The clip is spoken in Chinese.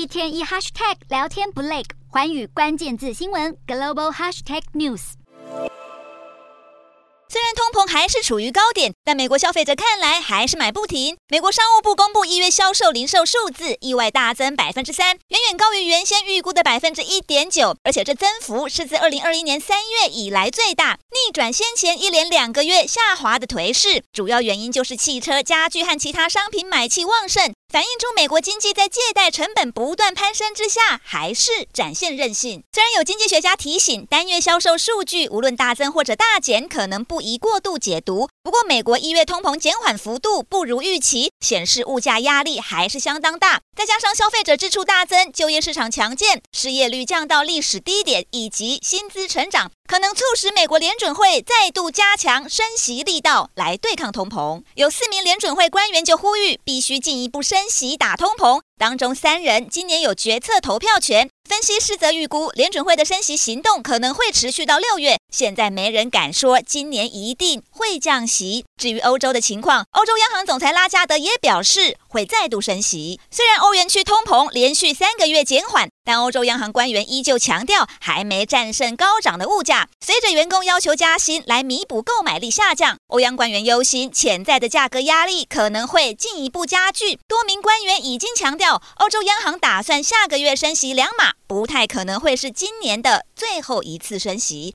一天一 hashtag 聊天不累，寰宇关键字新闻 global hashtag news。虽然通膨还是处于高点，但美国消费者看来还是买不停。美国商务部公布一月销售零售数字，意外大增百分之三，远远高于原先预估的百分之一点九，而且这增幅是自二零二一年三月以来最大，逆转先前一连两个月下滑的颓势。主要原因就是汽车、家具和其他商品买气旺盛。反映出美国经济在借贷成本不断攀升之下，还是展现韧性。虽然有经济学家提醒，单月销售数据无论大增或者大减，可能不宜过度解读。不过，美国一月通膨减缓幅度不如预期，显示物价压力还是相当大。再加上消费者支出大增，就业市场强健，失业率降到历史低点，以及薪资成长，可能促使美国联准会再度加强升息力道来对抗通膨。有四名联准会官员就呼吁，必须进一步升。息打通膨，当中三人今年有决策投票权。分析师则预估，联准会的升息行动可能会持续到六月。现在没人敢说今年一定会降息。至于欧洲的情况，欧洲央行总裁拉加德也表示会再度升息。虽然欧元区通膨连续三个月减缓，但欧洲央行官员依旧强调还没战胜高涨的物价。随着员工要求加薪来弥补购买力下降，欧央官员忧心潜在的价格压力可能会进一步加剧。多名官员已经强调，欧洲央行打算下个月升息两码。不太可能会是今年的最后一次升息。